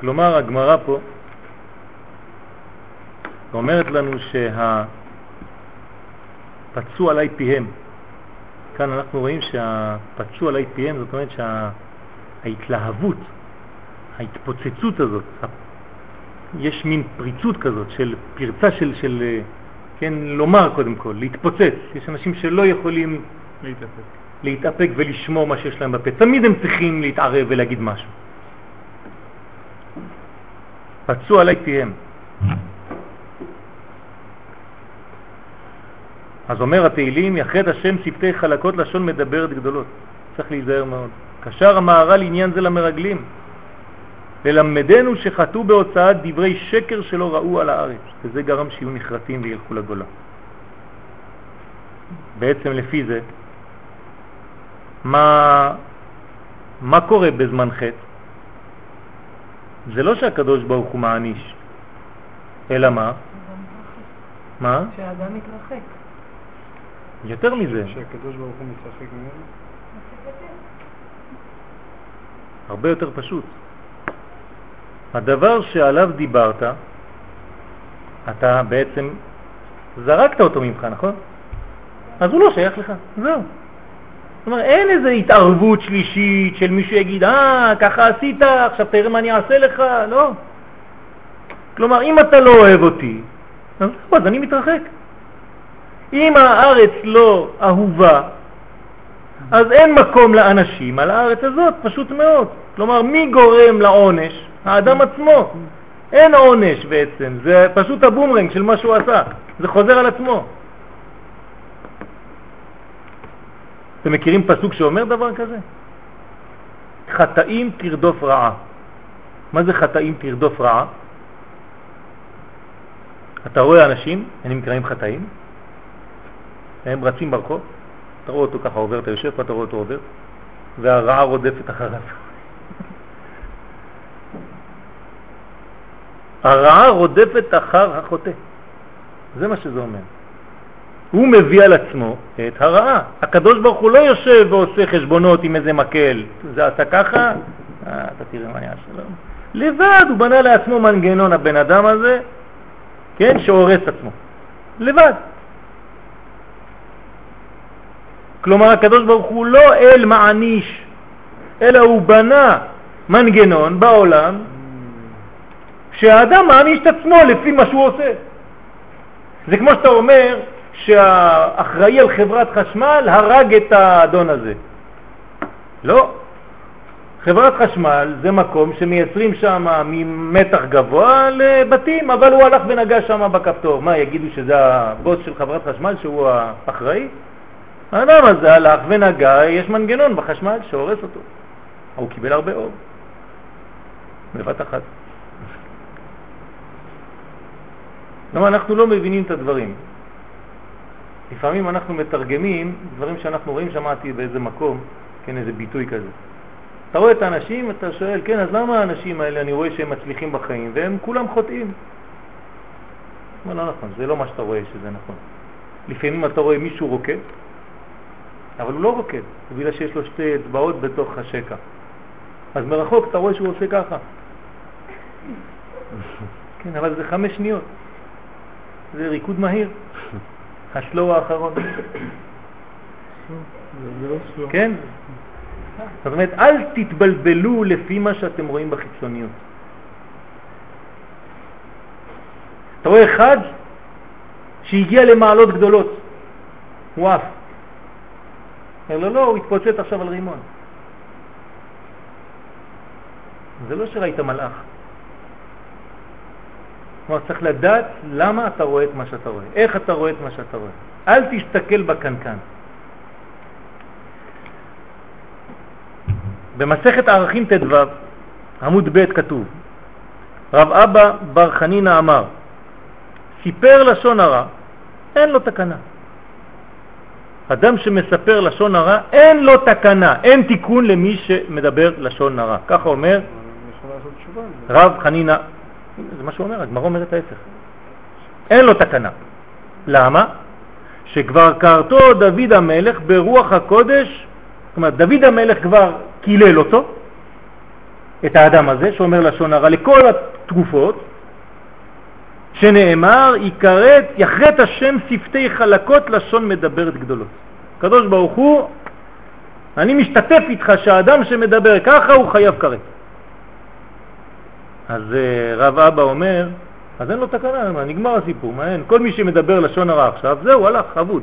כלומר, הגמרא פה אומרת לנו שהפצוע עלי פיהם, כאן אנחנו רואים שהפצוע עלי פיהם, זאת אומרת שההתלהבות, ההתפוצצות הזאת, יש מין פריצות כזאת של פרצה של, של כן, לומר קודם כל, להתפוצץ. יש אנשים שלא יכולים להתאפק, להתאפק ולשמור מה שיש להם בפה. תמיד הם צריכים להתערב ולהגיד משהו. פצוע עלי פיהם. אז אומר התהילים, יחד השם שפתי חלקות לשון מדברת גדולות. צריך להיזהר מאוד. קשר המהר"ל עניין זה למרגלים, ללמדנו שחטאו בהוצאת דברי שקר שלא ראו על הארץ, וזה גרם שיהיו נחרטים וילכו לגולה. בעצם לפי זה, מה, מה קורה בזמן חטא? זה לא שהקדוש ברוך הוא מעניש, אלא מה? מה? שהאדם מתרחק. יותר מזה. שהקדוש ברוך הוא מתרחק ממנו? הרבה יותר פשוט. הדבר שעליו דיברת, אתה בעצם זרקת אותו ממך, נכון? אז הוא לא שייך לך, זהו. זאת אומרת, אין איזו התערבות שלישית של מישהו יגיד, אה, ככה עשית, עכשיו תראה מה אני אעשה לך, לא. כלומר, אם אתה לא אוהב אותי, אז, אז אני מתרחק. אם הארץ לא אהובה, אז אין מקום לאנשים על הארץ הזאת, פשוט מאוד. כלומר, מי גורם לעונש? האדם עצמו. אין עונש בעצם, זה פשוט הבומרנג של מה שהוא עשה, זה חוזר על עצמו. אתם מכירים פסוק שאומר דבר כזה? חטאים תרדוף רעה. מה זה חטאים תרדוף רעה? אתה רואה אנשים, הם נקראים חטאים, הם רצים ברחוב, אתה רואה אותו ככה עובר, אתה יושב פה, אתה רואה אותו עובר, והרעה רודפת אחריו. הרעה רודפת אחר החוטא. זה מה שזה אומר. הוא מביא על עצמו את הרעה. הקדוש ברוך הוא לא יושב ועושה חשבונות עם איזה מקל. זה עשה ככה, אה, אתה תראה מה אני אעשה לו. לבד הוא בנה לעצמו מנגנון, הבן אדם הזה, כן, שהורס עצמו. לבד. כלומר, הקדוש ברוך הוא לא אל מעניש, אלא הוא בנה מנגנון בעולם שהאדם מעניש את עצמו לפי מה שהוא עושה. זה כמו שאתה אומר שהאחראי על חברת חשמל הרג את האדון הזה. לא. חברת חשמל זה מקום שמייצרים שם ממתח גבוה לבתים, אבל הוא הלך ונגע שם בכפתור. מה, יגידו שזה הבוס של חברת חשמל שהוא האחראי? האדם הזה הלך ונגע, יש מנגנון בחשמל שהורס אותו. הוא קיבל הרבה אור. בבת אחת. למה אנחנו לא מבינים את הדברים. לפעמים אנחנו מתרגמים דברים שאנחנו רואים, שמעתי באיזה מקום, כן, איזה ביטוי כזה. אתה רואה את האנשים, אתה שואל, כן, אז למה האנשים האלה, אני רואה שהם מצליחים בחיים, והם כולם חוטאים? לא, לא נכון, זה לא מה שאתה רואה שזה נכון. לפעמים אתה רואה מישהו רוקד, אבל הוא לא רוקד, בגלל שיש לו שתי אצבעות בתוך השקע. אז מרחוק אתה רואה שהוא עושה ככה. כן, אבל זה חמש שניות. זה ריקוד מהיר. השלו האחרון. כן? זאת אומרת, אל תתבלבלו לפי מה שאתם רואים בחיצוניות. אתה רואה אחד שהגיע למעלות גדולות, הוא עף. אומר לו, לא, הוא התפוצץ עכשיו על רימון. זה לא שראית מלאך. כלומר, צריך לדעת למה אתה רואה את מה שאתה רואה, איך אתה רואה את מה שאתה רואה. אל תסתכל בקנקן. במסכת הערכים ט"ו, עמוד ב' כתוב, רב אבא בר חנינא אמר, סיפר לשון הרע, אין לו תקנה. אדם שמספר לשון הרע, אין לו תקנה, אין תיקון למי שמדבר לשון הרע. ככה אומר רב חנינא זה מה שהוא אומר, הגמרא אומרת ההפך. אין לו תקנה. למה? שכבר קרתו דוד המלך ברוח הקודש, זאת אומרת, דוד המלך כבר קילל אותו, את האדם הזה שאומר לשון הרע לכל התקופות, שנאמר, יכרת, יחרט השם שפתי חלקות לשון מדברת גדולות. הקדוש ברוך הוא, אני משתתף איתך שהאדם שמדבר ככה הוא חייב כרת. אז אה, רב אבא אומר, אז אין לו תקנה, מה, נגמר הסיפור, מה אין? כל מי שמדבר לשון הרע עכשיו, זהו, הלך, אבוד.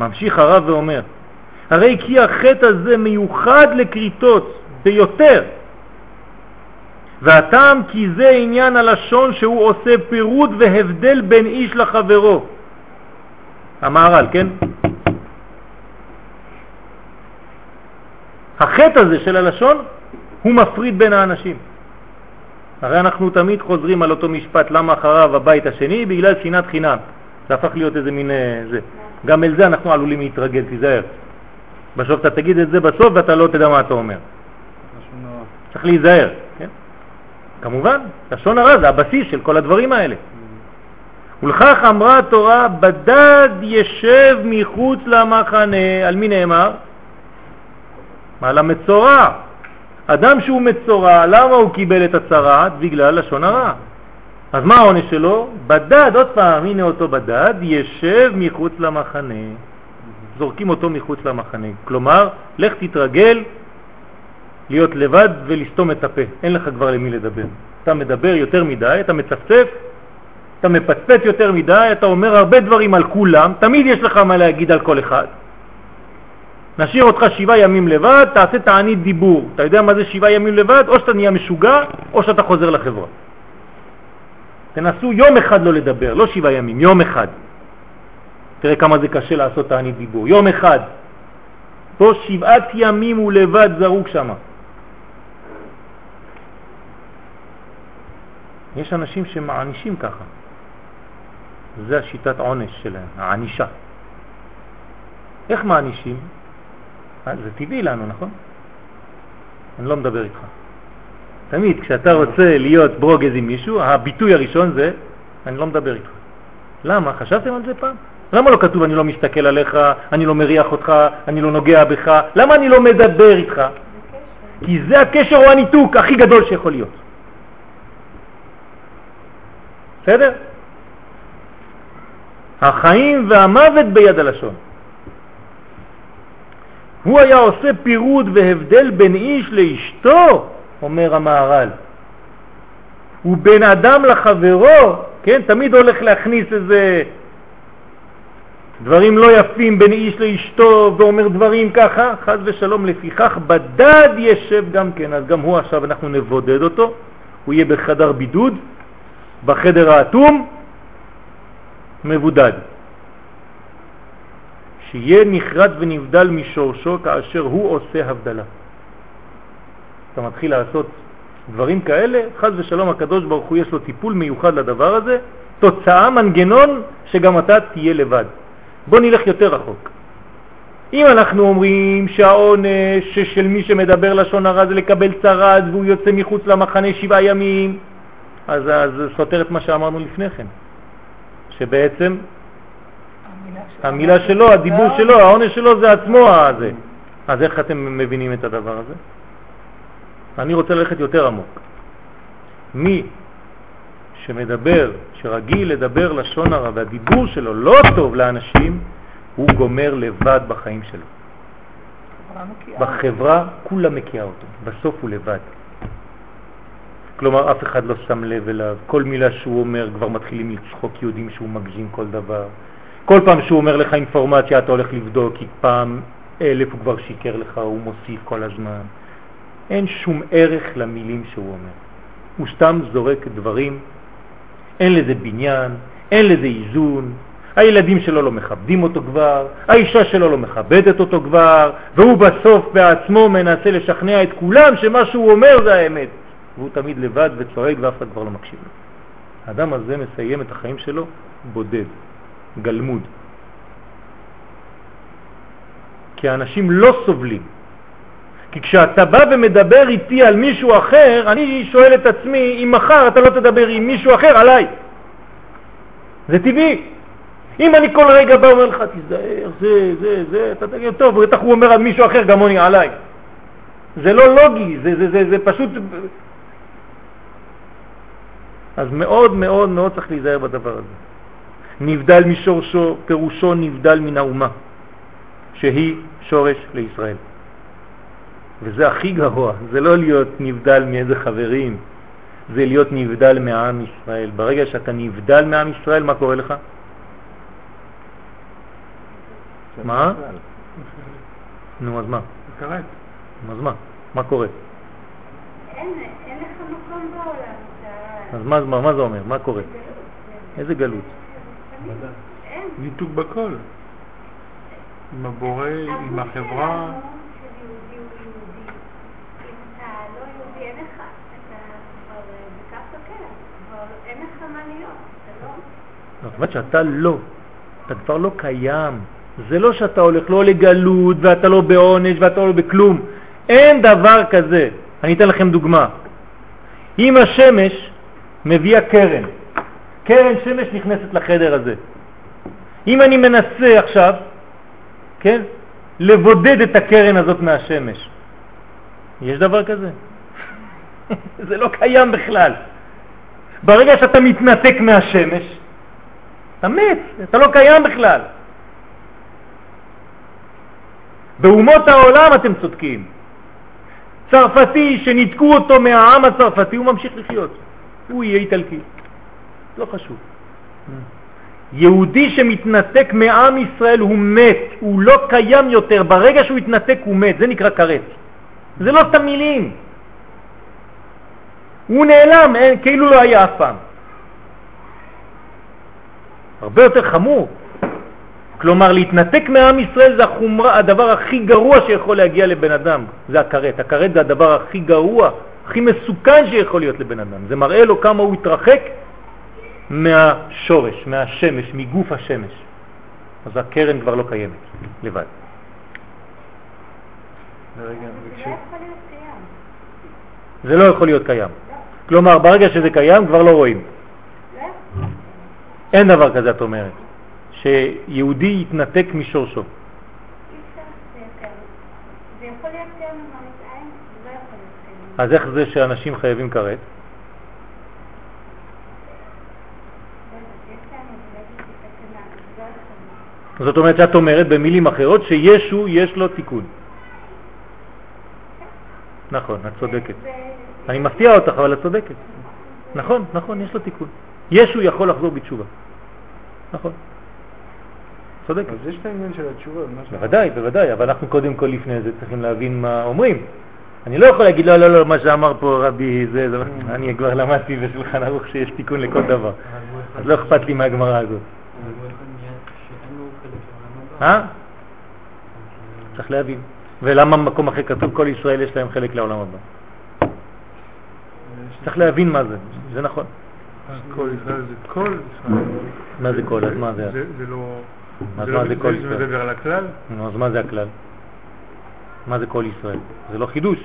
ממשיך הרב ואומר, הרי כי החטא הזה מיוחד לקריטות ביותר, והטעם כי זה עניין הלשון שהוא עושה פירוד והבדל בין איש לחברו. המהר"ל, כן? החטא הזה של הלשון הוא מפריד בין האנשים. הרי אנחנו תמיד חוזרים על אותו משפט, למה אחריו הבית השני? בגלל שנאת חינם. זה הפך להיות איזה מין... אה, זה. גם אל זה אנחנו עלולים להתרגל, תיזהר. בסוף אתה תגיד את זה בסוף ואתה לא תדע מה אתה אומר. צריך להיזהר, כן? כמובן, לשון הרע זה הבסיס של כל הדברים האלה. ולכך אמרה התורה, בדד ישב מחוץ למחנה, על מי נאמר? על המצורע. אדם שהוא מצורע, למה הוא קיבל את הצרעת? בגלל לשון הרע. אז מה העונש שלו? בדד, עוד פעם, הנה אותו בדד, ישב מחוץ למחנה. זורקים אותו מחוץ למחנה. כלומר, לך תתרגל להיות לבד ולסתום את הפה. אין לך כבר למי לדבר. אתה מדבר יותר מדי, אתה מצפצף, אתה מפצפץ יותר מדי, אתה אומר הרבה דברים על כולם, תמיד יש לך מה להגיד על כל אחד. נשאיר אותך שבעה ימים לבד, תעשה תענית דיבור. אתה יודע מה זה שבעה ימים לבד? או שאתה נהיה משוגע, או שאתה חוזר לחברה. תנסו יום אחד לא לדבר, לא שבעה ימים, יום אחד. תראה כמה זה קשה לעשות תענית דיבור. יום אחד. פה שבעת ימים הוא לבד זרוק שם. יש אנשים שמענישים ככה. זה השיטת עונש שלהם, הענישה. איך מענישים? אה, זה טבעי לנו, נכון? אני לא מדבר איתך. תמיד כשאתה רוצה להיות ברוגז עם מישהו, הביטוי הראשון זה, אני לא מדבר איתך. למה? חשבתם על זה פעם? למה לא כתוב אני לא מסתכל עליך, אני לא מריח אותך, אני לא נוגע בך? למה אני לא מדבר איתך? כי זה הקשר או הניתוק הכי גדול שיכול להיות. בסדר? החיים והמוות ביד הלשון. הוא היה עושה פירוד והבדל בין איש לאשתו, אומר המהר"ל. ובין אדם לחברו, כן, תמיד הולך להכניס איזה דברים לא יפים בין איש לאשתו ואומר דברים ככה, חז ושלום, לפיכך בדד ישב גם כן, אז גם הוא עכשיו אנחנו נבודד אותו, הוא יהיה בחדר בידוד, בחדר האטום, מבודד. שיהיה נחרד ונבדל משורשו כאשר הוא עושה הבדלה. אתה מתחיל לעשות דברים כאלה, חז ושלום הקדוש ברוך הוא יש לו טיפול מיוחד לדבר הזה, תוצאה, מנגנון, שגם אתה תהיה לבד. בוא נלך יותר רחוק. אם אנחנו אומרים שהעונש של מי שמדבר לשון הרע זה לקבל צרד והוא יוצא מחוץ למחנה שבעה ימים, אז זה סותר את מה שאמרנו לפני כן, שבעצם המילה שלו, הדיבור שלו, העונש שלו זה עצמו הזה. אז איך אתם מבינים את הדבר הזה? אני רוצה ללכת יותר עמוק. מי שמדבר, שרגיל לדבר לשון הרע והדיבור שלו לא טוב לאנשים, הוא גומר לבד בחיים שלו. בחברה כולה מקיאה אותו, בסוף הוא לבד. כלומר, אף אחד לא שם לב אליו, כל מילה שהוא אומר כבר מתחילים לצחוק, יודעים שהוא מגזים כל דבר. כל פעם שהוא אומר לך אינפורמציה אתה הולך לבדוק, כי פעם אלף הוא כבר שיקר לך, הוא מוסיף כל הזמן. אין שום ערך למילים שהוא אומר. הוא סתם זורק דברים, אין לזה בניין, אין לזה איזון, הילדים שלו לא מכבדים אותו כבר, האישה שלו לא מכבדת אותו כבר, והוא בסוף בעצמו מנסה לשכנע את כולם שמה שהוא אומר זה האמת. והוא תמיד לבד וצועק ואף אחד כבר לא מקשיב לו. האדם הזה מסיים את החיים שלו בודד. גלמוד. כי האנשים לא סובלים. כי כשאתה בא ומדבר איתי על מישהו אחר, אני שואל את עצמי, אם מחר אתה לא תדבר עם מישהו אחר, עליי. זה טבעי. אם אני כל רגע בא ואומר לך, תזדהר, זה, זה, זה, אתה תגיד, טוב, בטח הוא אומר על מישהו אחר, גם אני עליי. זה לא לוגי, זה, זה, זה, זה פשוט... אז מאוד מאוד מאוד צריך להיזהר בדבר הזה. נבדל משורשו, פירושו נבדל מן האומה, שהיא שורש לישראל. וזה הכי גרוע, זה לא להיות נבדל מאיזה חברים, זה להיות נבדל מעם ישראל. ברגע שאתה נבדל מעם ישראל, מה קורה לך? מה? נו, אז מה? אז מה? מה קורה? אין אין לך מקום בעולם. אז מה זה אומר? מה קורה? איזה גלות? אין. ניתוק בכל. עם הבורא, עם החברה. לא אה, לא... זאת אומרת שאתה לא, אתה כבר לא קיים. זה לא שאתה הולך לא לגלות ואתה לא בעונש ואתה לא בכלום. אין דבר כזה. אני אתן לכם דוגמה. אם השמש מביאה קרן, קרן שמש נכנסת לחדר הזה. אם אני מנסה עכשיו, כן, לבודד את הקרן הזאת מהשמש, יש דבר כזה? זה לא קיים בכלל. ברגע שאתה מתנתק מהשמש, אתה מת, אתה לא קיים בכלל. באומות העולם אתם צודקים. צרפתי שניתקו אותו מהעם הצרפתי, הוא ממשיך לחיות. הוא יהיה איטלקי. לא חשוב. יהודי שמתנתק מעם ישראל הוא מת, הוא לא קיים יותר. ברגע שהוא התנתק הוא מת, זה נקרא כרת. זה לא סתם מילים. הוא נעלם, אין, כאילו לא היה אף פעם. הרבה יותר חמור. כלומר, להתנתק מעם ישראל זה החומרה, הדבר הכי גרוע שיכול להגיע לבן אדם, זה הכרת. הכרת זה הדבר הכי גרוע, הכי מסוכן שיכול להיות לבן אדם. זה מראה לו כמה הוא התרחק מהשורש, מהשמש, מגוף השמש. אז הקרן כבר לא קיימת, לבד. זה לא יכול להיות קיים. זה לא יכול להיות קיים. כלומר, ברגע שזה קיים כבר לא רואים. לא. אין דבר כזה, את אומרת, שיהודי יתנתק משורשו. לא. אז איך זה שאנשים חייבים כרת? לא יודעת, יש לנו איזושהי תקנה, זה לא יכול להיות. זאת אומרת שאת אומרת במילים אחרות שישו יש לו תיקון. נכון, את צודקת. אני מפתיע אותך, אבל את צודקת. נכון, נכון, יש לו תיקון. ישו יכול לחזור בתשובה. נכון. צודקת. אז יש את העניין של התשובה. בוודאי, בוודאי, אבל אנחנו קודם כל לפני זה צריכים להבין מה אומרים. אני לא יכול להגיד, לא, לא, לא, מה שאמר פה רבי זה, זה, אני כבר למדתי בשולחן ערוך שיש תיקון לכל דבר. אז לא אכפת לי מהגמרא הזאת. אה? צריך להבין. ולמה במקום אחר כתוב כל ישראל יש להם חלק לעולם הבא? צריך להבין מה זה, זה נכון. כל ישראל זה כל ישראל. מה זה כל? אז מה זה? זה זה לא... אז מה לא- זה כל זה ישראל? מדבר על הכלל? נו, אז מה זה הכלל? מה זה כל ישראל? זה לא חידוש.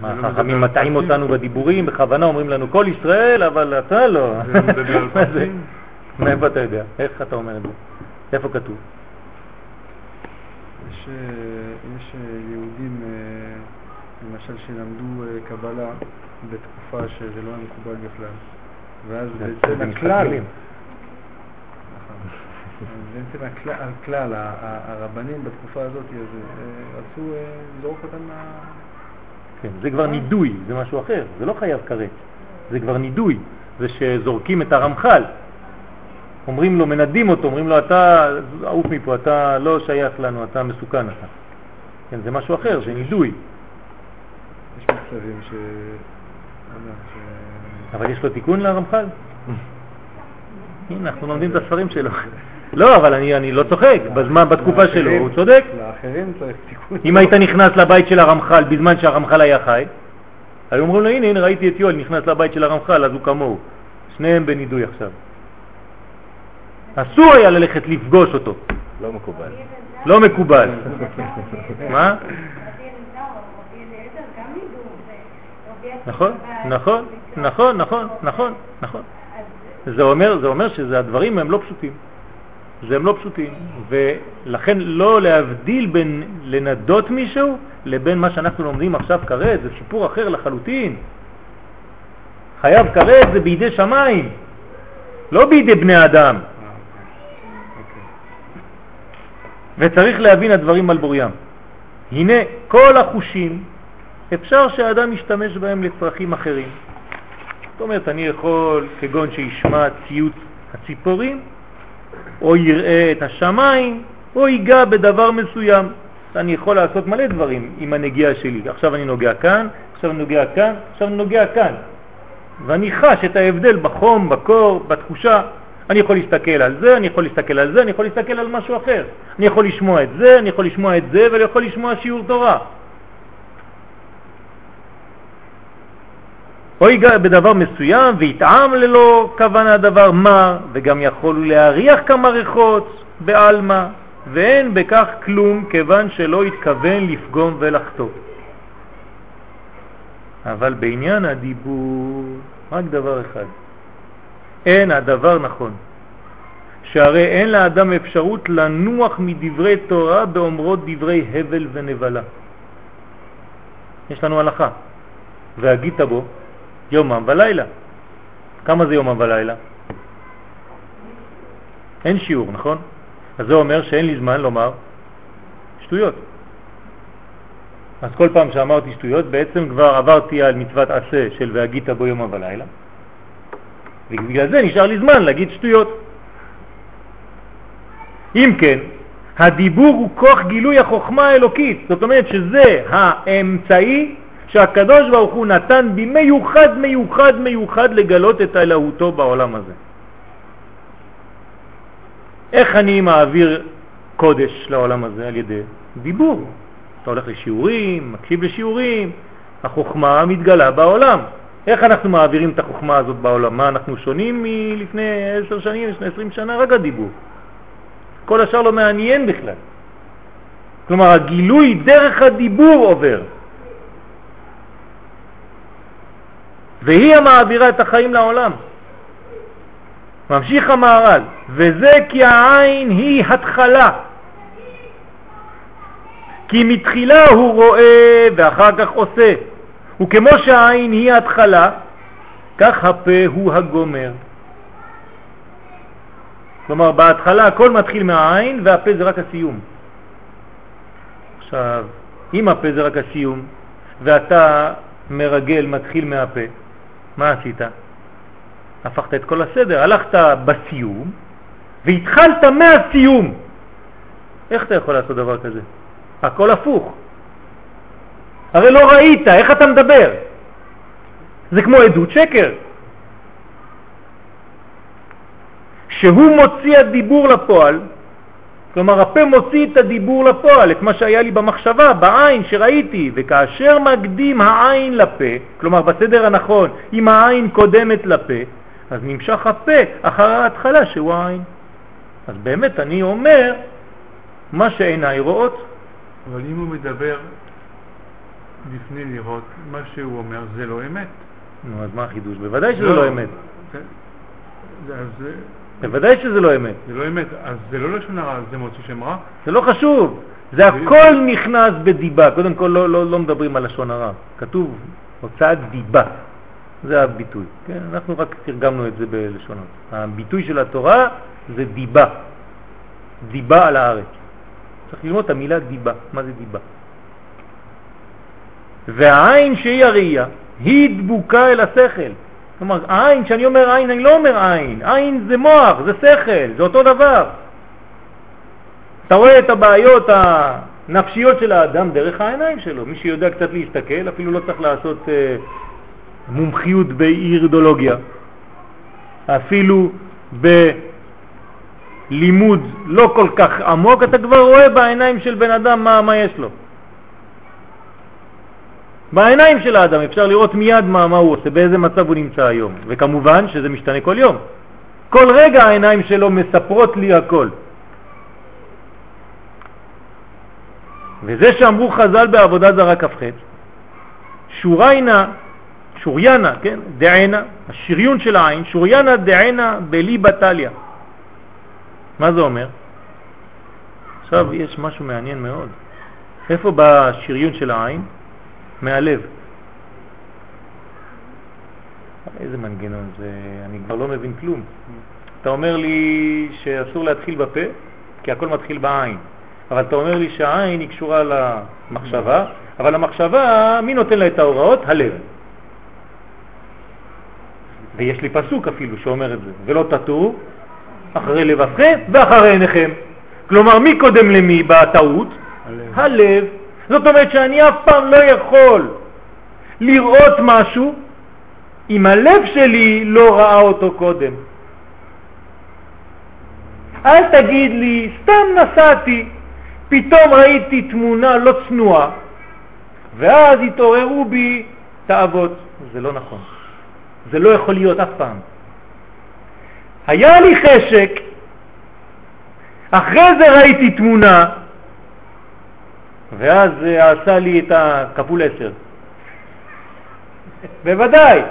מה, לא החכמים מטעים? אותנו בדיבורים, בכוונה אומרים לנו כל ישראל, אבל אתה לא. זה לא מדבר על מה זה? פרטים? מאיפה אתה יודע? איך אתה אומר את זה? איפה כתוב? יש, אה, יש אה, יהודים, אה, למשל, שלמדו קבלה בתקופה שזה לא היה מקובל בכלל. ואז בעצם הכלל. נכון. בעצם הכלל, הכלל, הרבנים בתקופה הזאת, רצו לזרוק אותם מה... כן, זה כבר נידוי, זה משהו אחר, זה לא חייב כרת, זה כבר נידוי, זה שזורקים את הרמח"ל, אומרים לו, מנדים אותו, אומרים לו, אתה עוף מפה, אתה לא שייך לנו, אתה מסוכן אתה. כן, זה משהו אחר, זה נידוי, יש מצבים ש... אבל יש לו תיקון לרמח"ל? הנה, אנחנו לומדים את הספרים שלו. לא, אבל אני, אני לא צוחק, בזמן, בתקופה שלו, הוא צודק. לאחרים צריך תיקון. אם היית נכנס לבית של הרמח"ל בזמן שהרמח"ל היה חי, היו אומרים לו, הנה, הנה, ראיתי את יואל נכנס לבית של הרמח"ל, אז הוא כמוהו. שניהם בנידוי עכשיו. אסור היה ללכת לפגוש אותו, לא מקובל. לא מקובל. מה? נכון, נכון, נכון, נכון, נכון, נכון. זה אומר, זה אומר שהדברים הם לא פשוטים. זה הם לא פשוטים, ולכן לא להבדיל בין לנדות מישהו לבין מה שאנחנו לומדים עכשיו כרת, זה סיפור אחר לחלוטין. חייב כרת זה בידי שמיים, לא בידי בני אדם. וצריך להבין הדברים על בוריים. הנה, כל החושים, אפשר שהאדם ישתמש בהם לצרכים אחרים. זאת אומרת, אני יכול, כגון שישמע ציוץ הציפורים, או יראה את השמיים, או ייגע בדבר מסוים. אני יכול לעשות מלא דברים עם הנגיעה שלי. עכשיו אני נוגע כאן, עכשיו אני נוגע כאן, עכשיו אני נוגע כאן. ואני חש את ההבדל בחום, בקור, בתחושה. אני יכול להסתכל על זה, אני יכול להסתכל על זה, אני יכול להסתכל על משהו אחר. אני יכול לשמוע את זה, אני יכול לשמוע את זה, ואני יכול לשמוע שיעור תורה. או ייגע בדבר מסוים ויטעם ללא כוונה דבר מה, וגם יכול להריח כמה ריחות בעלמא, ואין בכך כלום כיוון שלא התכוון לפגום ולחטוא. אבל בעניין הדיבור, רק דבר אחד, אין הדבר נכון, שהרי אין לאדם אפשרות לנוח מדברי תורה באומרות דברי הבל ונבלה. יש לנו הלכה, והגית בו יומם ולילה. כמה זה יומם ולילה? אין שיעור, נכון? אז זה אומר שאין לי זמן לומר שטויות. אז כל פעם שאמרתי שטויות, בעצם כבר עברתי על מצוות עשה של והגית בו יומם ולילה, ובגלל זה נשאר לי זמן להגיד שטויות. אם כן, הדיבור הוא כוח גילוי החוכמה האלוקית, זאת אומרת שזה האמצעי שהקדוש ברוך הוא נתן במיוחד מיוחד מיוחד לגלות את אלוהותו בעולם הזה. איך אני מעביר קודש לעולם הזה? על ידי דיבור. אתה הולך לשיעורים, מקשיב לשיעורים, החוכמה מתגלה בעולם. איך אנחנו מעבירים את החוכמה הזאת בעולם? מה, אנחנו שונים מלפני עשר שנים, לפני עשרים שנה? רק הדיבור. כל השאר לא מעניין בכלל. כלומר, הגילוי דרך הדיבור עובר. והיא המעבירה את החיים לעולם. ממשיך המהר"ל, וזה כי העין היא התחלה. כי מתחילה הוא רואה ואחר כך עושה. וכמו שהעין היא התחלה, כך הפה הוא הגומר. כלומר, בהתחלה הכל מתחיל מהעין והפה זה רק הסיום. עכשיו, אם הפה זה רק הסיום ואתה מרגל מתחיל מהפה, מה עשית? הפכת את כל הסדר, הלכת בסיום והתחלת מהסיום. איך אתה יכול לעשות דבר כזה? הכל הפוך. הרי לא ראית, איך אתה מדבר? זה כמו עדות שקר. שהוא מוציא הדיבור לפועל, כלומר הפה מוציא את הדיבור לפועל, את מה שהיה לי במחשבה, בעין שראיתי, וכאשר מקדים העין לפה, כלומר בסדר הנכון, אם העין קודמת לפה, אז נמשך הפה אחר ההתחלה שהוא העין. אז באמת אני אומר מה שעיניי רואות. אבל אם הוא מדבר לפני לראות, מה שהוא אומר זה לא אמת. נו, אז מה החידוש? בוודאי שזה לא אמת. כן. בוודאי שזה לא אמת. זה לא אמת, אז זה לא לשון הרע, זה מוציא שם רע? זה לא חשוב. זה הכל נכנס בדיבה. קודם כל לא, לא, לא מדברים על לשון הרע. כתוב הוצאת דיבה. זה הביטוי. כן? אנחנו רק תרגמנו את זה בלשונות. הביטוי של התורה זה דיבה. דיבה על הארץ. צריך ללמוד את המילה דיבה. מה זה דיבה? והעין שהיא הראייה, היא דבוקה אל השכל. כלומר, העין, כשאני אומר עין, אני לא אומר עין. עין זה מוח, זה שכל, זה אותו דבר. אתה רואה את הבעיות הנפשיות של האדם דרך העיניים שלו. מי שיודע קצת להסתכל, אפילו לא צריך לעשות אה, מומחיות באירדולוגיה. אפילו בלימוד לא כל כך עמוק, אתה כבר רואה בעיניים של בן אדם מה, מה יש לו. בעיניים של האדם אפשר לראות מיד מה, מה הוא עושה, באיזה מצב הוא נמצא היום. וכמובן שזה משתנה כל יום. כל רגע העיניים שלו מספרות לי הכל. וזה שאמרו חז"ל בעבודה זרה כ"ח, שוריינה, שוריינה, כן, דענה, השריון של העין, שוריינה דענה בלי בטליה. מה זה אומר? עכשיו יש משהו מעניין מאוד. איפה בא השריון של העין? מהלב. איזה מנגנון זה, אני כבר לא מבין כלום. אתה אומר לי שאסור להתחיל בפה, כי הכל מתחיל בעין. אבל אתה אומר לי שהעין היא קשורה למחשבה, אבל המחשבה, מי נותן לה את ההוראות? הלב. ויש לי פסוק אפילו שאומר את זה, ולא תטו אחרי לבבכם ואחרי עיניכם. כלומר, מי קודם למי בטעות? הלב. הלב. זאת אומרת שאני אף פעם לא יכול לראות משהו אם הלב שלי לא ראה אותו קודם. אל תגיד לי, סתם נסעתי, פתאום ראיתי תמונה לא צנועה, ואז התעוררו בי תאוות. זה לא נכון. זה לא יכול להיות אף פעם. היה לי חשק, אחרי זה ראיתי תמונה, ואז זה עשה לי את הכפול עשר. בוודאי.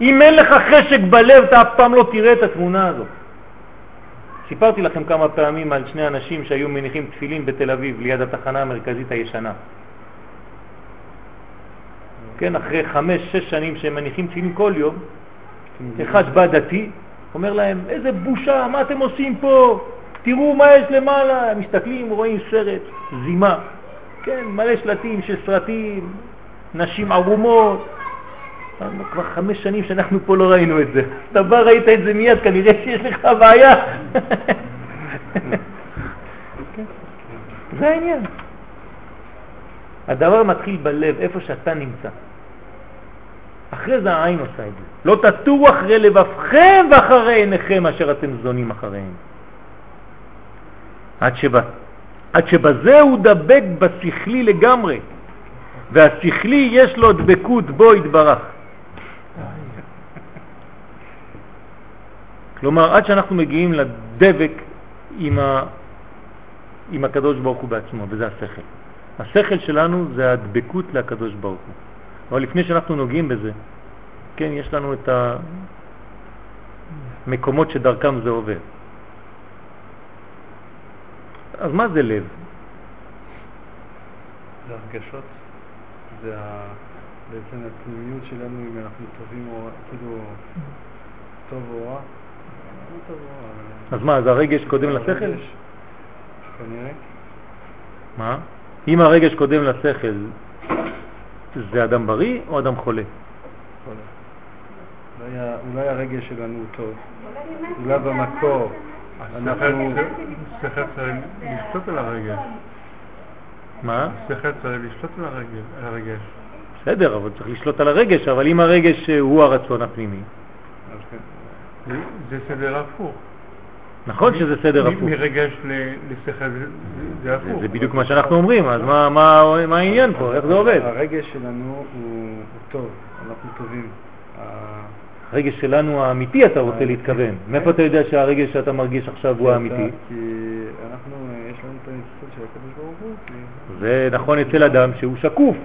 אם אין לך חשק בלב, אתה אף פעם לא תראה את התמונה הזאת. סיפרתי לכם כמה פעמים על שני אנשים שהיו מניחים תפילין בתל אביב, ליד התחנה המרכזית הישנה. כן, אחרי חמש, שש שנים שהם מניחים תפילין כל יום, אחד בא דתי, אומר להם, איזה בושה, מה אתם עושים פה? תראו מה יש למעלה. מסתכלים, רואים סרט, זימה, כן, מלא שלטים של סרטים, נשים ערומות. כבר חמש שנים שאנחנו פה לא ראינו את זה. אתה בא, ראית את זה מיד, כנראה שיש לך בעיה. זה העניין. הדבר מתחיל בלב, איפה שאתה נמצא. אחרי זה העין עושה את זה. לא תטורו אחרי לבבכם ואחרי עיניכם אשר אתם זונים אחריהם. עד, שבא, עד שבזה הוא דבק בשכלי לגמרי, והשכלי יש לו דבקות בו יתברך. כלומר, עד שאנחנו מגיעים לדבק עם, ה... עם הקדוש ברוך הוא בעצמו, וזה השכל. השכל שלנו זה הדבקות לקדוש ברוך הוא. אבל לפני שאנחנו נוגעים בזה, כן, יש לנו את המקומות שדרכם זה עובר. אז מה זה לב? זה הרגשות, זה ה... בעצם הפנימיות שלנו, אם אנחנו טובים או כאילו טוב או רע. לא אז מה, אז הרגש קודם לשכל? כנראה. מה? אם הרגש קודם לשכל, זה אדם בריא או אדם חולה? יכול להיות. אולי ה- אולי הרגש שלנו הוא טוב, אולי במקור. אנחנו... השכל צריך לשלוט על הרגש. מה? השכל צריך לשלוט על הרגש. בסדר, אבל צריך לשלוט על הרגש, אבל אם הרגש אה, הוא הרצון הפנימי, כן. זה- סדר הפוך. נכון שזה סדר מ- הפוך. מרגש ל- לשכל זה- זה הפוך. זה בדיוק מה שאנחנו אומרים, אז מה- מה מה העניין פה? איך זה עובד? הרגש שלנו הוא הוא טוב, אנחנו טובים. הרגש שלנו האמיתי אתה רוצה להתכוון. מאיפה אתה יודע שהרגש שאתה מרגיש עכשיו הוא האמיתי? כי אנחנו, אה, יש לנו את הניצחון של הקדוש ברוך הוא, זה נכון אצל אדם שהוא שקוף.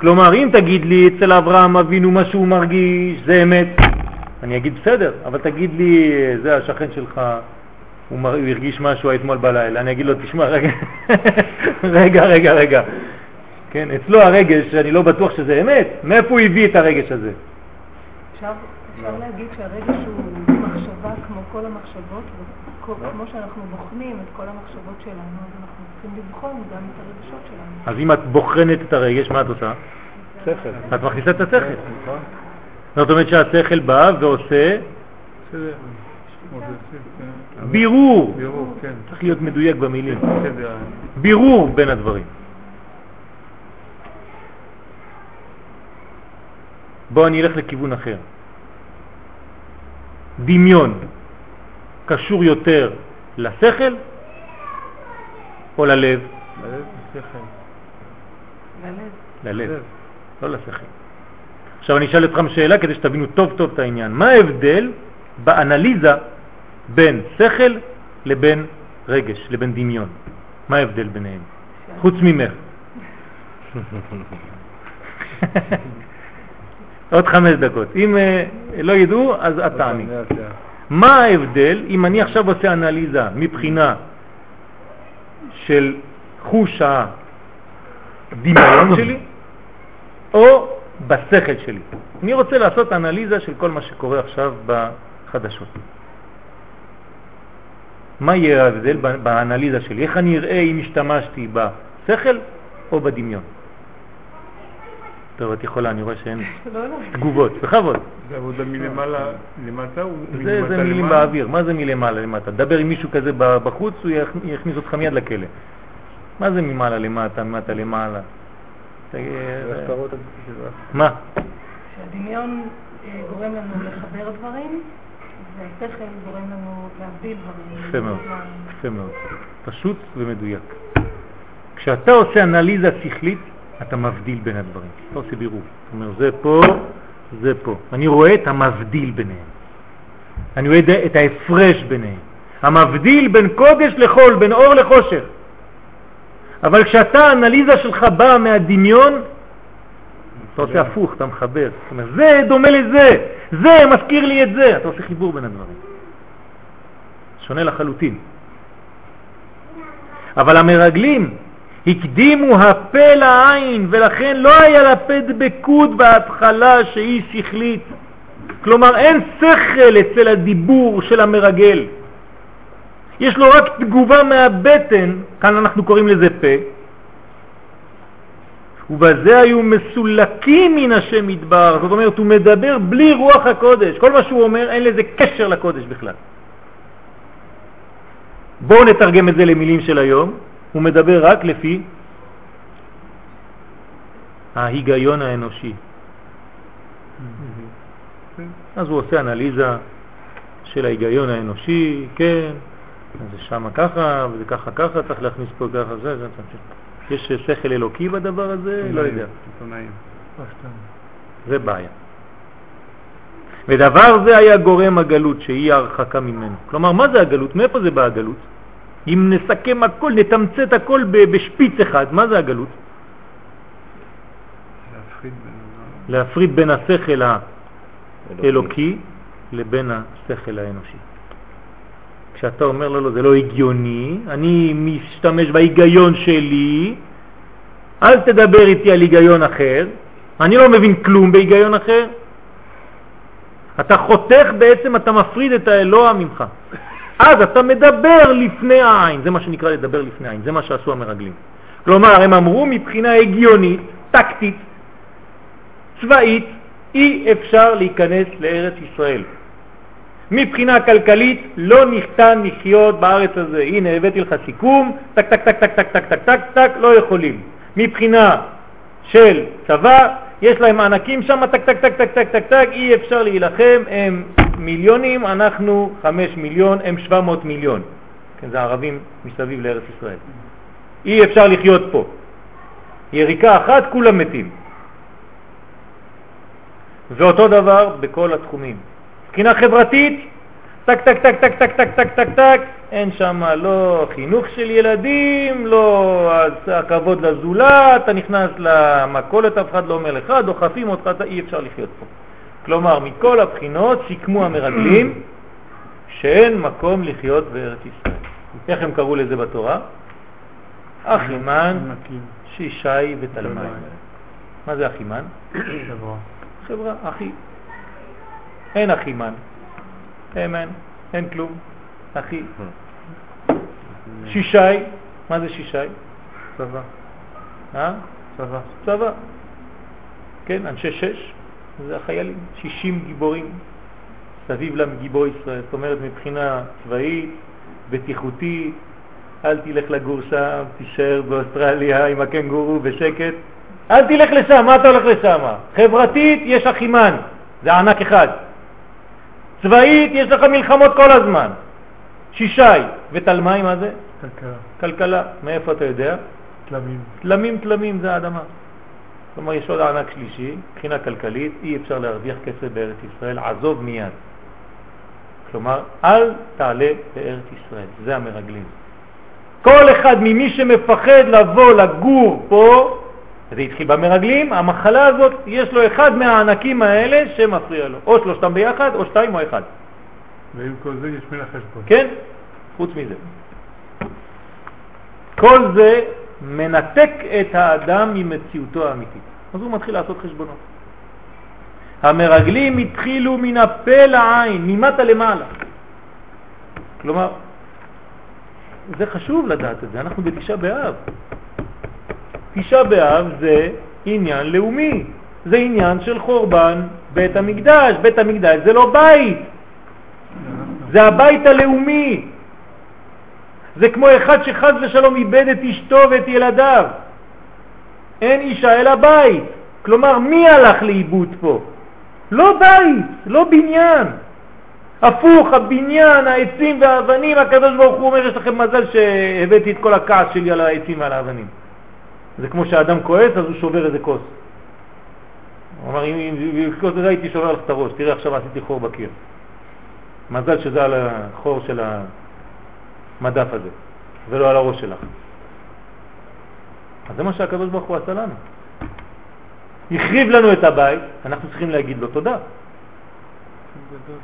כלומר, אם תגיד לי אצל אברהם אבינו מה שהוא מרגיש, זה אמת, אני אגיד בסדר, אבל תגיד לי, זה השכן שלך, הוא, מר... הוא הרגיש משהו אתמול בלילה, אני אגיד לו, תשמע, רגע, רגע, רגע, רגע. כן, אצלו הרגש, אני לא בטוח שזה אמת, מאיפה הוא הביא את הרגש הזה? אפשר, אפשר להגיד שהרגש הוא מחשבה כמו כל המחשבות, וכמו שאנחנו בוחנים את כל המחשבות שלנו, אז אנחנו צריכים לבחון גם את הרגשות שלנו. אז אם את בוחנת את הרגש, מה את עושה? שכל. את מכניסה את השכל. נכון? זאת אומרת שהשכל בא ועושה. כמו זה, כן. בירור. כן. צריך להיות מדויק במילים. בירור בין הדברים. בואו אני אלך לכיוון אחר. דמיון קשור יותר לשכל או ללב? ללב, שכל. ללב. ללב, לא לשכל. עכשיו אני אשאל אתכם שאלה כדי שתבינו טוב טוב את העניין. מה ההבדל באנליזה בין שכל לבין רגש, לבין דמיון? מה ההבדל ביניהם? חוץ ממך. עוד חמש דקות. אם אה, לא ידעו, אז את תעני. לאט. מה ההבדל אם אני עכשיו עושה אנליזה מבחינה של בחוש הדמיון שלי או בשכל שלי. אני רוצה לעשות אנליזה של כל מה שקורה עכשיו בחדשות. מה יהיה ההבדל באנליזה שלי? איך אני אראה אם השתמשתי בשכל או בדמיון? טוב, את יכולה, אני רואה שאין לא, לא. תגובות. בכבוד. זה עבודה מלמעלה למטה או זה, מילים למעלה? באוויר, מה זה מלמעלה למטה? דבר עם מישהו כזה בחוץ, הוא יכ- יכניס אותך מיד לכלא. מה זה ממעלה למטה, ממטה למעלה? את זה? מה? שהדמיון אה, גורם לנו לחבר דברים, והשכל גורם לנו להבדיל דברים. יפה מאוד, יפה מאוד. פשוט ומדויק. כשאתה עושה אנליזה שכלית, אתה מבדיל בין הדברים. אתה עושה בירור. זאת אומרת, זה פה, זה פה. אני רואה את המבדיל ביניהם. אני רואה את ההפרש ביניהם. המבדיל בין קודש לחול, בין אור לחושך. אבל כשאתה, האנליזה שלך באה מהדמיון, אתה עושה הפוך, אתה מחבר. זאת אומרת, זה דומה לזה, זה מזכיר לי את זה. אתה עושה חיבור בין הדברים. שונה לחלוטין. אבל המרגלים הקדימו הפה לעין, ולכן לא היה לפה דבקות בהתחלה שהיא שכלית. כלומר, אין שכל אצל הדיבור של המרגל. יש לו רק תגובה מהבטן, כאן אנחנו קוראים לזה פה, ובזה היו מסולקים מן השם מדבר, זאת אומרת, הוא מדבר בלי רוח הקודש. כל מה שהוא אומר, אין לזה קשר לקודש בכלל. בואו נתרגם את זה למילים של היום, הוא מדבר רק לפי ההיגיון האנושי. אז הוא עושה אנליזה של ההיגיון האנושי, כן, אז זה שמה ככה, וזה ככה ככה, צריך להכניס פה ככה, זה, זה, זה. יש שכל אלוקי בדבר הזה? לא יודע. זה בעיה. ודבר זה היה גורם הגלות, שהיא הרחקה ממנו. כלומר, מה זה הגלות? מאיפה זה בא הגלות? אם נסכם הכל, נתמצת הכל בשפיץ אחד, מה זה הגלות? להפריד בין... להפריד בין השכל האלוקי לבין השכל האנושי. כשאתה אומר לו, לא, זה לא הגיוני, אני משתמש בהיגיון שלי, אל תדבר איתי על היגיון אחר, אני לא מבין כלום בהיגיון אחר. אתה חותך בעצם, אתה מפריד את האלוה ממך. אז אתה מדבר לפני העין, זה מה שנקרא לדבר לפני העין, זה מה שעשו המרגלים. כלומר, הם אמרו מבחינה הגיונית, טקטית, צבאית, אי אפשר להיכנס לארץ ישראל. מבחינה כלכלית לא ניתן לחיות בארץ הזה. הנה, הבאתי לך סיכום, טק טק טק טק טק טק טק טק טק, לא יכולים. מבחינה של צבא, יש להם ענקים שם, טק טק טק טק טק טק טק, אי אפשר להילחם, הם מיליונים, אנחנו חמש מיליון, הם שבע מאות מיליון. כן, זה ערבים מסביב לארץ ישראל. אי אפשר לחיות פה. יריקה אחת, כולם מתים. ואותו דבר בכל התחומים. מבחינה חברתית, טק טק טק טק טק טק טק טק טק, אין שם לא חינוך של ילדים, לא הכבוד לזולת, אתה נכנס למכולת, אף אחד לא אומר לך, דוחפים אותך, אתה אי אפשר לחיות פה. כלומר, מכל הבחינות סיכמו המרגלים שאין מקום לחיות בארץ ישראל. איך הם קראו לזה בתורה? אחימן, שישי ותלמי. מה זה אחימן? חברה. חברה, אחי. אין אחימן. אמן, אין כלום. אחי. שישי, מה זה שישי? צבא. אה? צבא. צבא. כן, אנשי שש, זה החיילים, 60 גיבורים סביב להם גיבור ישראל. זאת אומרת, מבחינה צבאית, בטיחותית, אל תלך לגור שם, תישאר באוסטרליה עם הקנגורו בשקט. אל תלך לשם, מה אתה הולך לשם? חברתית, יש אחימן, זה ענק אחד. צבאית, יש לך מלחמות כל הזמן. שישי, ותלמי, מה זה? כלכלה, כלכלה. מאיפה אתה יודע? תלמים. תלמים תלמים זה האדמה. כלומר, יש עוד ענק שלישי, מבחינה כלכלית, אי אפשר להרוויח כסף בארץ ישראל, עזוב מיד. כלומר, אל תעלה לארץ ישראל, זה המרגלים. כל אחד ממי שמפחד לבוא לגור פה, זה התחיל במרגלים, המחלה הזאת, יש לו אחד מהענקים האלה שמפריע לו. או שלושתם ביחד, או שתיים או אחד. ועם כל זה יש מנחש פה. כן? חוץ מזה. כל זה מנתק את האדם ממציאותו האמיתית. אז הוא מתחיל לעשות חשבונות. המרגלים התחילו מן הפה לעין, ממטה למעלה. כלומר, זה חשוב לדעת את זה, אנחנו בתשעה באב. תשעה באב זה עניין לאומי, זה עניין של חורבן בית המקדש. בית המקדש זה לא בית, זה הבית הלאומי. זה כמו אחד שחז ושלום איבד את אשתו ואת ילדיו. אין אישה אלא בית. כלומר, מי הלך לאיבוד פה? לא בית, לא בניין. הפוך, הבניין, העצים והאבנים, הקדוש הוא אומר, יש לכם מזל שהבאתי את כל הכעס שלי על העצים ועל האבנים. זה כמו שהאדם כועס, אז הוא שובר איזה כוס. הוא אמר, אם כוס כזה הייתי שובר לך את הראש, תראה עכשיו עשיתי חור בקיר. מזל שזה על החור של המדף הזה, ולא על הראש שלך. אז זה מה שהקדוש ברוך הוא עשה לנו. החריב לנו את הבית, אנחנו צריכים להגיד לו תודה.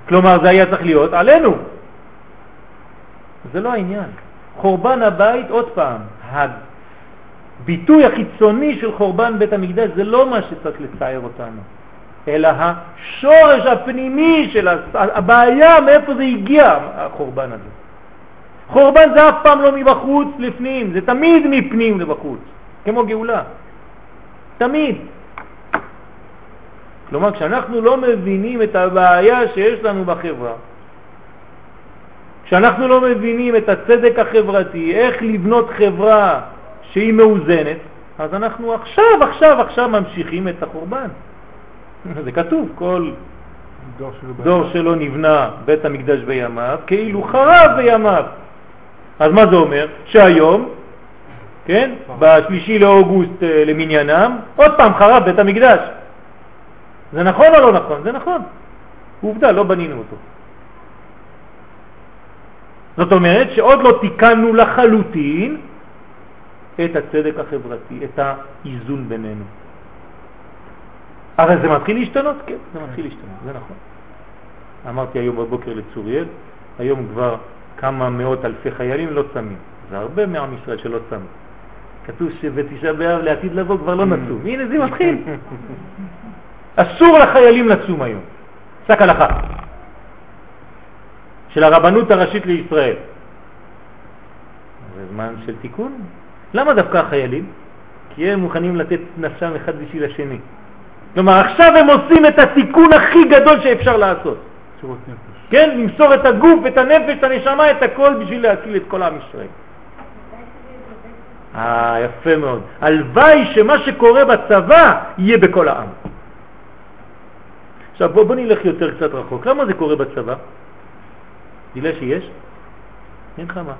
כלומר, זה היה צריך להיות עלינו. זה לא העניין. חורבן הבית, עוד פעם, הביטוי החיצוני של חורבן בית המקדש זה לא מה שצריך לצייר אותנו, אלא השורש הפנימי של הבעיה, מאיפה זה הגיע, החורבן הזה. חורבן זה אף פעם לא מבחוץ לפנים, זה תמיד מפנים לבחוץ, כמו גאולה. תמיד. כלומר, כשאנחנו לא מבינים את הבעיה שיש לנו בחברה, כשאנחנו לא מבינים את הצדק החברתי, איך לבנות חברה שהיא מאוזנת, אז אנחנו עכשיו, עכשיו, עכשיו ממשיכים את החורבן. זה כתוב, כל דור שלו דור שלא נבנה בית המקדש בימיו, כאילו חרב בימיו. אז מה זה אומר? שהיום, כן, בשלישי לאוגוסט אה, למניינם, עוד פעם חרב בית המקדש. זה נכון או לא נכון? זה נכון. עובדה, לא בנינו אותו. זאת אומרת שעוד לא תיקנו לחלוטין את הצדק החברתי, את האיזון בינינו. הרי זה מתחיל להשתנות? כן, זה מתחיל להשתנות, זה נכון. אמרתי היום בבוקר לצוריאל, היום כבר כמה מאות אלפי חיילים לא צמים. זה הרבה מעם ישראל שלא צמים. כתוב שבתשעה באב לעתיד לבוא כבר לא נצום. הנה זה מתחיל. אסור לחיילים לצום היום. פסק הלכה של הרבנות הראשית לישראל. זה זמן של תיקון. למה דווקא החיילים? כי הם מוכנים לתת נפשם אחד בשביל השני. כלומר, עכשיו הם עושים את התיקון הכי גדול שאפשר לעשות. כן? למסור את הגוף, את הנפש, את הנשמה, את הכל בשביל להציל את כל עם ישראל. אה, יפה מאוד. הלוואי שמה שקורה בצבא יהיה בכל העם. עכשיו בוא, בוא נלך יותר קצת רחוק. למה זה קורה בצבא? בגלל שיש מלחמה.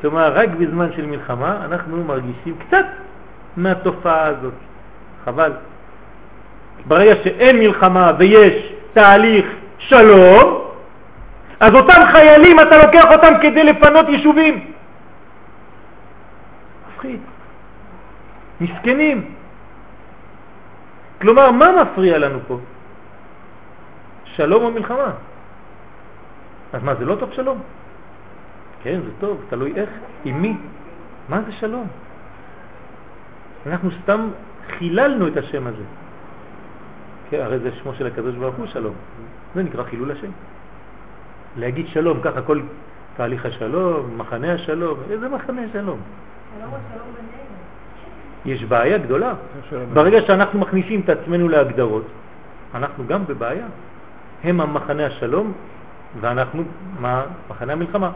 כלומר, רק בזמן של מלחמה אנחנו מרגישים קצת מהתופעה הזאת. חבל. ברגע שאין מלחמה ויש תהליך שלום, אז אותם חיילים, אתה לוקח אותם כדי לפנות יישובים. מפחיד. מסכנים. כלומר, מה מפריע לנו פה? שלום או מלחמה? אז מה, זה לא טוב שלום? כן, זה טוב, תלוי איך, עם מי. מה זה שלום? אנחנו סתם חיללנו את השם הזה. כן, הרי זה שמו של הקדוש ברוך הוא שלום. זה נקרא חילול השם. להגיד שלום, ככה כל תהליך השלום, מחנה השלום, איזה מחנה השלום? יש בעיה גדולה. ברגע שאנחנו מכניסים את עצמנו להגדרות, אנחנו גם בבעיה. הם המחנה השלום ואנחנו מה? מחנה המלחמה.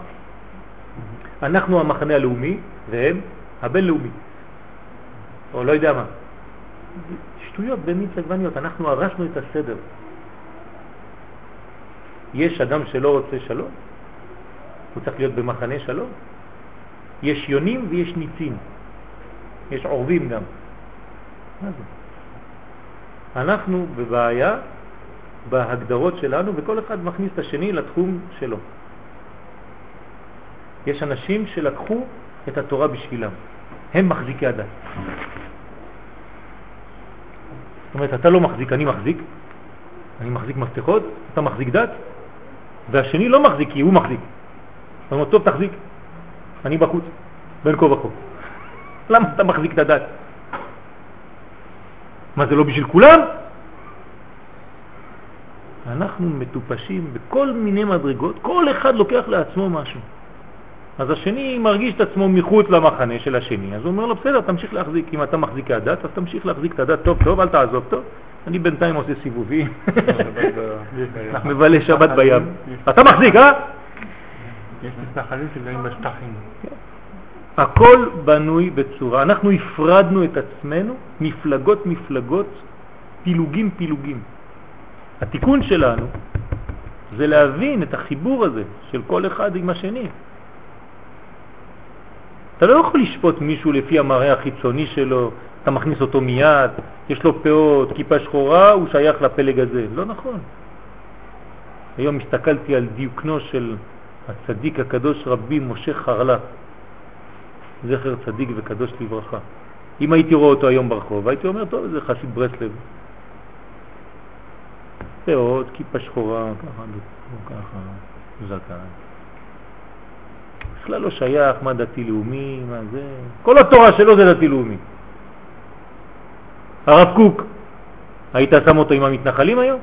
אנחנו המחנה הלאומי והם הבינלאומי, או לא יודע מה. שטויות במיץ עגבניות, אנחנו הרשנו את הסדר. יש אדם שלא רוצה שלום, הוא צריך להיות במחנה שלום. יש יונים ויש ניצים, יש עורבים גם. מה זה? אנחנו בבעיה בהגדרות שלנו וכל אחד מכניס את השני לתחום שלו. יש אנשים שלקחו את התורה בשבילם, הם מחזיקי הדת. זאת אומרת, אתה לא מחזיק, אני מחזיק, אני מחזיק מפתחות, אתה מחזיק דת, והשני לא מחזיק כי הוא מחזיק. זאת אומרת, טוב, תחזיק, אני בחוץ, בין כה וכה. למה אתה מחזיק את הדת? מה, זה לא בשביל כולם? אנחנו מטופשים בכל מיני מדרגות, כל אחד לוקח לעצמו משהו. אז השני מרגיש את עצמו מחוץ למחנה של השני, אז הוא אומר לו, בסדר, תמשיך להחזיק, אם אתה מחזיק הדת, אז תמשיך להחזיק את הדת טוב טוב, אל תעזוב טוב. אני בינתיים עושה סיבובים, מבלה שבת בים. אתה מחזיק, אה? יש מתנחלים שגרים בשטחים. הכל בנוי בצורה, אנחנו הפרדנו את עצמנו, מפלגות מפלגות, פילוגים פילוגים. התיקון שלנו זה להבין את החיבור הזה של כל אחד עם השני. אתה לא יכול לשפוט מישהו לפי המראה החיצוני שלו, אתה מכניס אותו מיד, יש לו פאות, כיפה שחורה, הוא שייך לפלג הזה. לא נכון. היום הסתכלתי על דיוקנו של הצדיק הקדוש רבי משה חרל"פ, זכר צדיק וקדוש לברכה. אם הייתי רואה אותו היום ברחוב, הייתי אומר, טוב, זה חסיד ברסלב. פאות, כיפה שחורה, ככה, ככה, זקן. בכלל לא שייך מה דתי-לאומי, מה זה... כל התורה שלו זה דתי-לאומי. הרב קוק, היית שם אותו עם המתנחלים היום?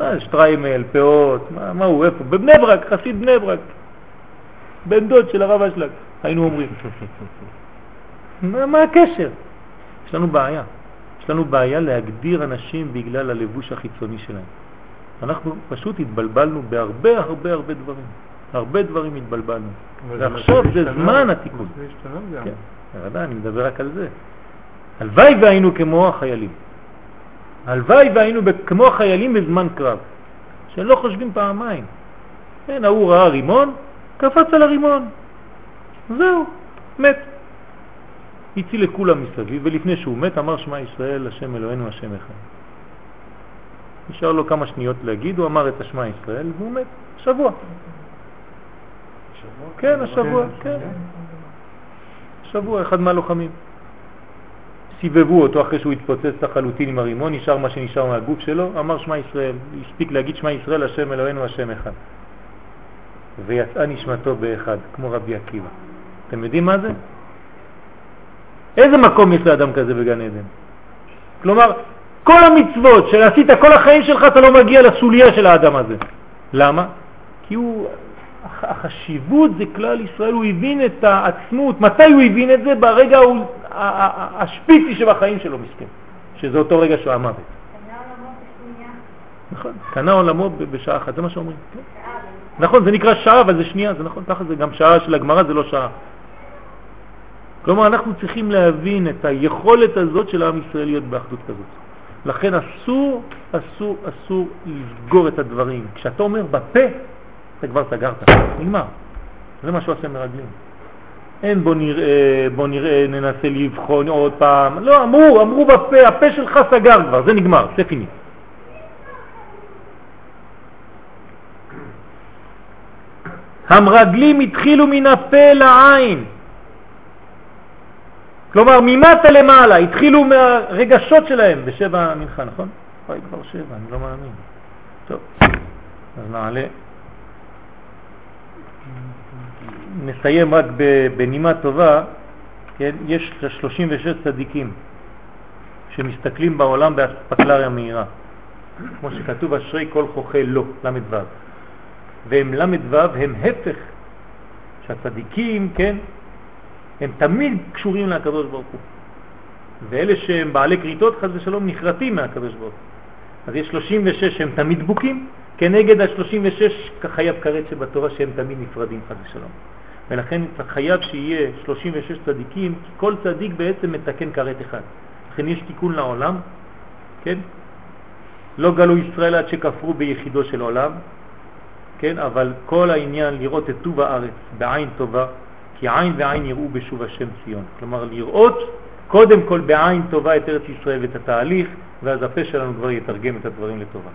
מה, שטריימל, פאות, מה, מה הוא, איפה? בבני ברק, חסיד בני ברק. בן דוד של הרב אשלג, היינו אומרים. מה, מה הקשר? יש לנו בעיה. יש לנו בעיה להגדיר אנשים בגלל הלבוש החיצוני שלהם. אנחנו פשוט התבלבלנו בהרבה הרבה הרבה דברים. הרבה דברים התבלבלנו. ועכשיו זה זמן התיקון. זה השתנות גם. כן, אני מדבר רק על זה. הלוואי והיינו כמו החיילים. הלוואי והיינו כמו החיילים בזמן קרב, שלא חושבים פעמיים. כן, ההוא ראה רימון, קפץ על הרימון. זהו, מת. הציל לכולם מסביב, ולפני שהוא מת אמר שמע ישראל, השם אלוהינו, השם אחד. נשאר לו כמה שניות להגיד, הוא אמר את השמע ישראל והוא מת. שבוע. כן, השבוע, כן. שבוע, אחד מהלוחמים. סיבבו אותו אחרי שהוא התפוצץ לחלוטין עם הרימון, נשאר מה שנשאר מהגוף שלו, אמר שמע ישראל, הספיק להגיד שמע ישראל, השם אלוהינו, השם אחד. ויצאה נשמתו באחד, כמו רבי עקיבא. אתם יודעים מה זה? איזה מקום יש לאדם כזה בגן עדן? כלומר, כל המצוות שעשית כל החיים שלך, אתה לא מגיע לסוליה של האדם הזה. למה? כי הוא, החשיבות זה כלל ישראל, הוא הבין את העצמות. מתי הוא הבין את זה? ברגע השפיצי שבחיים שלו מסכן, שזה אותו רגע שהוא המוות. נכון, קנה עולמו בשעה אחת, זה מה שאומרים. נכון, זה נקרא שעה, אבל זה שנייה, זה נכון, ככה זה גם שעה של הגמרא, זה לא שעה. כלומר, אנחנו צריכים להבין את היכולת הזאת של העם ישראל להיות באחדות כזאת. לכן אסור, אסור, אסור לסגור את הדברים. כשאתה אומר בפה, אתה כבר סגרת, נגמר. זה מה שהוא עושה מרגלים. אין בוא נראה, בוא נראה, ננסה לבחון עוד פעם. לא, אמרו, אמרו בפה, הפה שלך סגר כבר, זה נגמר, זה פיני. המרגלים התחילו מן הפה לעין. כלומר, ממטה למעלה, התחילו מהרגשות שלהם בשבע המנחה, נכון? אוי, כבר שבע, אני לא מאמין. טוב, אז נעלה. נסיים רק בנימה טובה, כן? יש 36 צדיקים שמסתכלים בעולם באספקלריה מהירה, כמו שכתוב אשרי כל חוכה לא, ל"ו. והם ל"ו הם הפך, שהצדיקים, כן, הם תמיד קשורים לקדוש ברוך הוא. ואלה שהם בעלי קריטות, חס ושלום, נחרטים מהקדוש ברוך הוא. אז יש 36 שהם תמיד דבוקים, כנגד ה-36 כחייב כרת שבתורה שהם תמיד נפרדים, חס ושלום. ולכן חייב שיהיה 36 צדיקים, כי כל צדיק בעצם מתקן כרת אחד. לכן יש תיקון לעולם, כן? לא גלו ישראל עד שכפרו ביחידו של עולם, כן? אבל כל העניין לראות את טוב הארץ בעין טובה, כי עין ועין יראו בשוב השם ציון. כלומר, לראות קודם כל בעין טובה את ארץ ישראל ואת התהליך, ואז הפה שלנו כבר יתרגם את הדברים לטובה.